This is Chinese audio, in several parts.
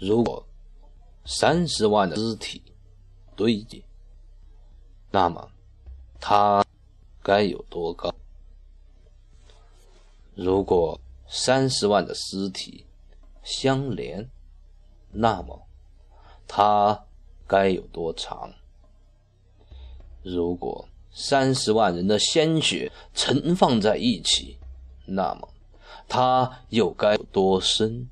如果三十万的尸体堆积，那么它该有多高？如果三十万的尸体相连，那么它该有多长？如果三十万人的鲜血盛放在一起，那么它又该有多深，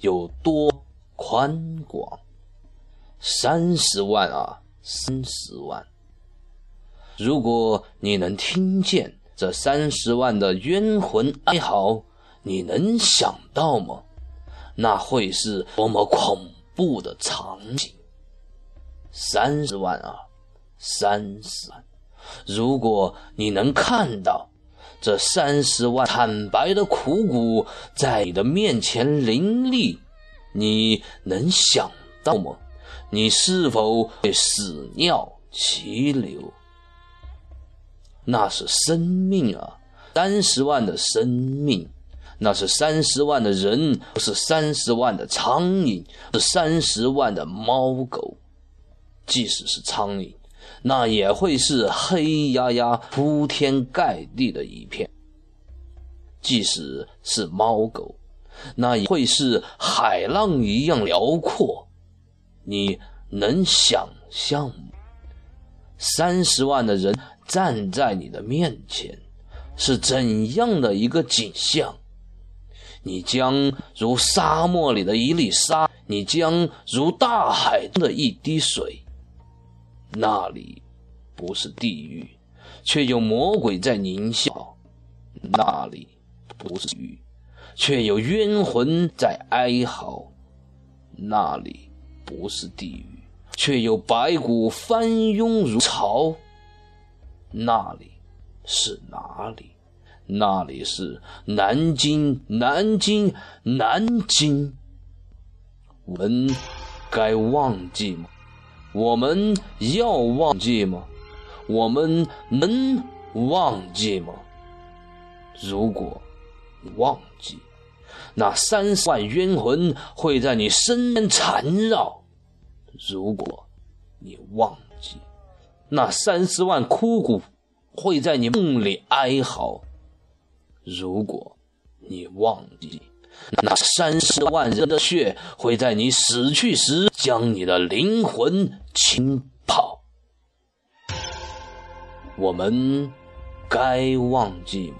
有多宽广？三十万啊，三十万！如果你能听见这三十万的冤魂哀嚎，你能想到吗？那会是多么恐怖的场景！三十万啊，三十万！如果你能看到这三十万惨白的苦骨在你的面前林立，你能想到吗？你是否会屎尿齐流？那是生命啊，三十万的生命。那是三十万的人，不是三十万的苍蝇，是三十万的猫狗。即使是苍蝇，那也会是黑压压、铺天盖地的一片；即使是猫狗，那也会是海浪一样辽阔。你能想象吗？三十万的人站在你的面前，是怎样的一个景象？你将如沙漠里的一粒沙，你将如大海中的一滴水。那里不是地狱，却有魔鬼在狞笑；那里不是地狱，却有冤魂在哀嚎；那里不是地狱，却有白骨翻涌如潮。那里是哪里？那里是南京，南京，南京。我们该忘记吗？我们要忘记吗？我们能忘记吗？如果忘记，那三十万冤魂会在你身边缠绕；如果你忘记，那三十万枯骨会在你梦里哀嚎。如果你忘记，那三十万人的血会在你死去时将你的灵魂浸泡。我们该忘记吗？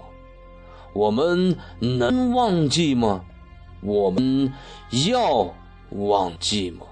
我们能忘记吗？我们要忘记吗？